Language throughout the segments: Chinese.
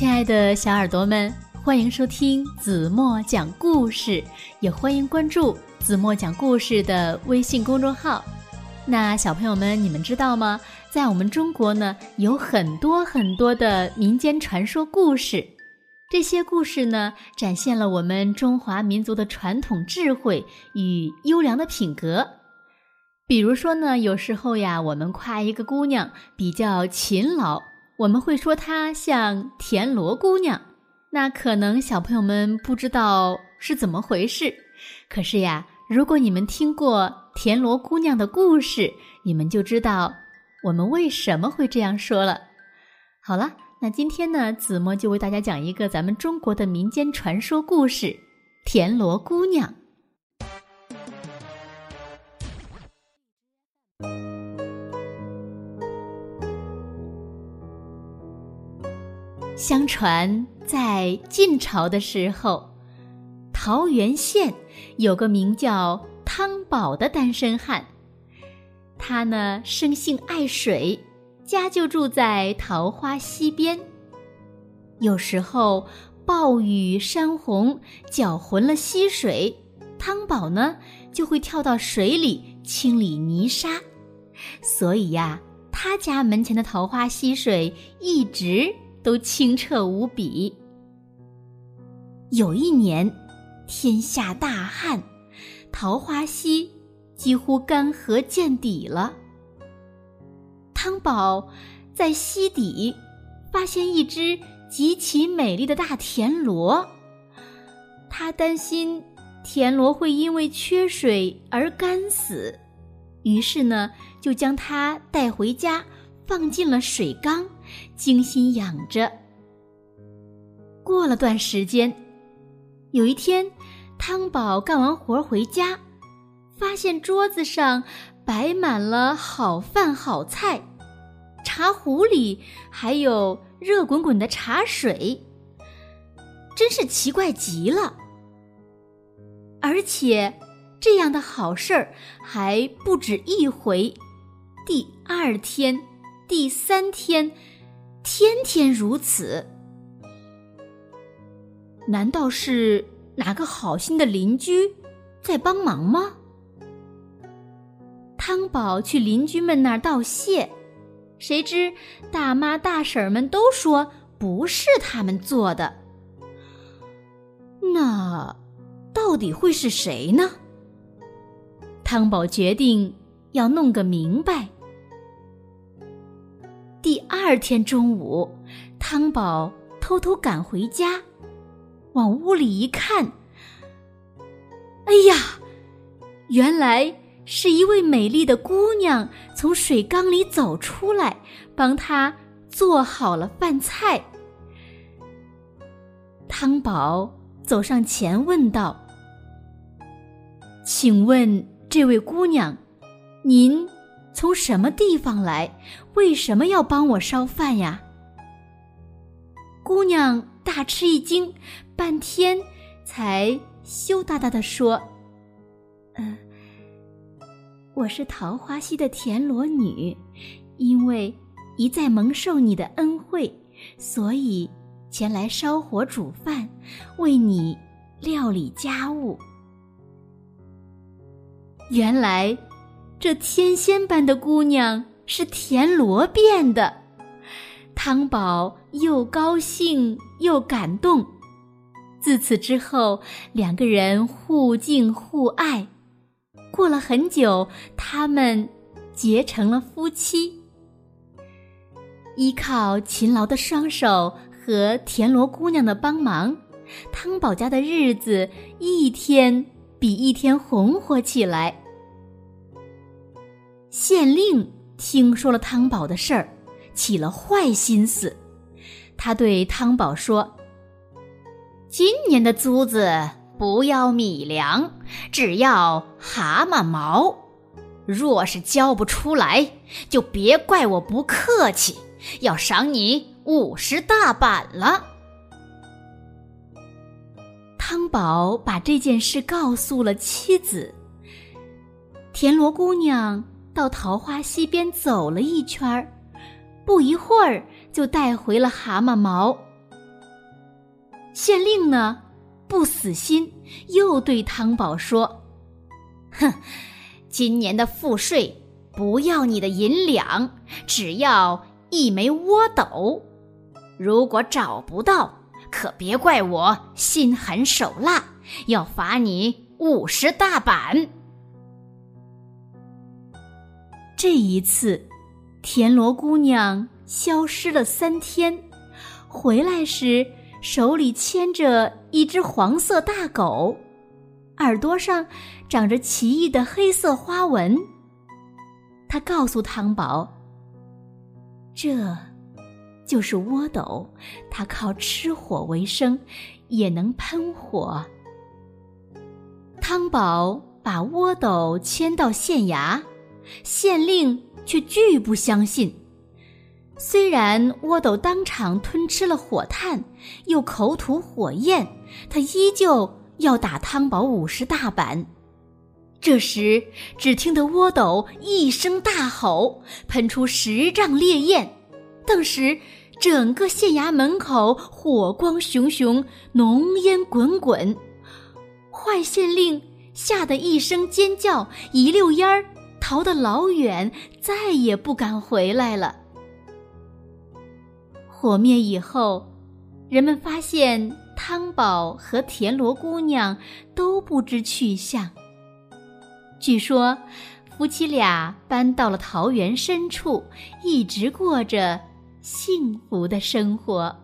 亲爱的小耳朵们，欢迎收听子墨讲故事，也欢迎关注子墨讲故事的微信公众号。那小朋友们，你们知道吗？在我们中国呢，有很多很多的民间传说故事，这些故事呢，展现了我们中华民族的传统智慧与优良的品格。比如说呢，有时候呀，我们夸一个姑娘比较勤劳。我们会说她像田螺姑娘，那可能小朋友们不知道是怎么回事。可是呀，如果你们听过田螺姑娘的故事，你们就知道我们为什么会这样说了。好了，那今天呢，子墨就为大家讲一个咱们中国的民间传说故事《田螺姑娘》。相传，在晋朝的时候，桃源县有个名叫汤宝的单身汉。他呢，生性爱水，家就住在桃花溪边。有时候暴雨山洪搅浑了溪水，汤宝呢就会跳到水里清理泥沙。所以呀，他家门前的桃花溪水一直。都清澈无比。有一年，天下大旱，桃花溪几乎干涸见底了。汤宝在溪底发现一只极其美丽的大田螺，他担心田螺会因为缺水而干死，于是呢，就将它带回家，放进了水缸。精心养着。过了段时间，有一天，汤宝干完活回家，发现桌子上摆满了好饭好菜，茶壶里还有热滚滚的茶水，真是奇怪极了。而且，这样的好事儿还不止一回，第二天、第三天。天天如此，难道是哪个好心的邻居在帮忙吗？汤宝去邻居们那儿道谢，谁知大妈大婶们都说不是他们做的。那到底会是谁呢？汤宝决定要弄个明白。第二天中午，汤宝偷偷赶回家，往屋里一看，哎呀，原来是一位美丽的姑娘从水缸里走出来，帮他做好了饭菜。汤宝走上前问道：“请问这位姑娘，您？”从什么地方来？为什么要帮我烧饭呀？姑娘大吃一惊，半天才羞答答的说：“嗯，我是桃花溪的田螺女，因为一再蒙受你的恩惠，所以前来烧火煮饭，为你料理家务。原来。”这天仙般的姑娘是田螺变的，汤宝又高兴又感动。自此之后，两个人互敬互爱。过了很久，他们结成了夫妻。依靠勤劳的双手和田螺姑娘的帮忙，汤宝家的日子一天比一天红火起来。县令听说了汤宝的事儿，起了坏心思。他对汤宝说：“今年的租子不要米粮，只要蛤蟆毛。若是交不出来，就别怪我不客气，要赏你五十大板了。”汤宝把这件事告诉了妻子田螺姑娘。到桃花溪边走了一圈儿，不一会儿就带回了蛤蟆毛。县令呢，不死心，又对汤宝说：“哼，今年的赋税不要你的银两，只要一枚倭斗。如果找不到，可别怪我心狠手辣，要罚你五十大板。”这一次，田螺姑娘消失了三天，回来时手里牵着一只黄色大狗，耳朵上长着奇异的黑色花纹。她告诉汤宝：“这，就是窝斗，它靠吃火为生，也能喷火。”汤宝把窝斗牵到县衙。县令却拒不相信。虽然倭斗当场吞吃了火炭，又口吐火焰，他依旧要打汤宝五十大板。这时，只听得倭斗一声大吼，喷出十丈烈焰，顿时整个县衙门口火光熊熊，浓烟滚滚。坏县令吓得一声尖叫，一溜烟儿。逃得老远，再也不敢回来了。火灭以后，人们发现汤宝和田螺姑娘都不知去向。据说，夫妻俩搬到了桃园深处，一直过着幸福的生活。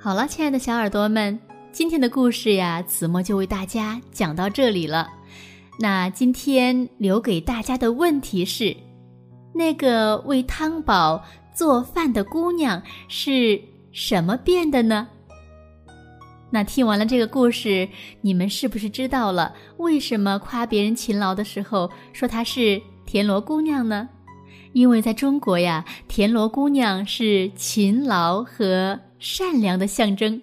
好了，亲爱的小耳朵们。今天的故事呀，子墨就为大家讲到这里了。那今天留给大家的问题是：那个为汤宝做饭的姑娘是什么变的呢？那听完了这个故事，你们是不是知道了为什么夸别人勤劳的时候说她是田螺姑娘呢？因为在中国呀，田螺姑娘是勤劳和善良的象征。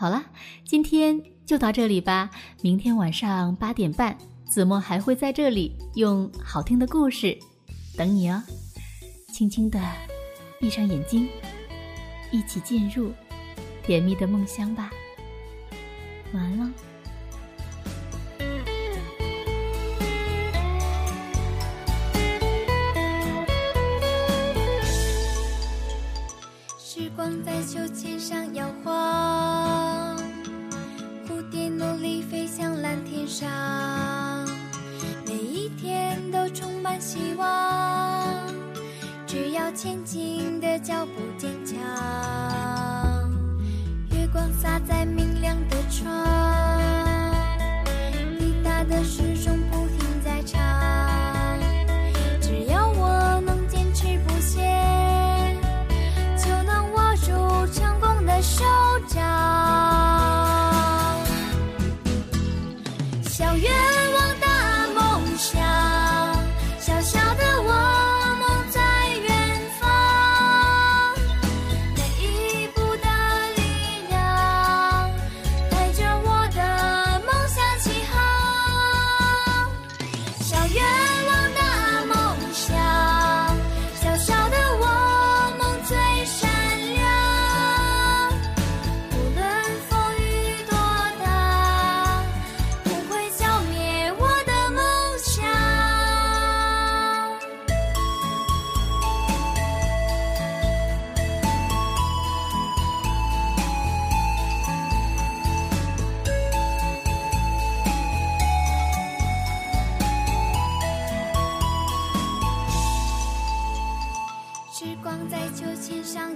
好了，今天就到这里吧。明天晚上八点半，子墨还会在这里用好听的故事等你哦。轻轻的闭上眼睛，一起进入甜蜜的梦乡吧。晚安了。时光在秋千上摇晃。要不坚强。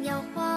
摇晃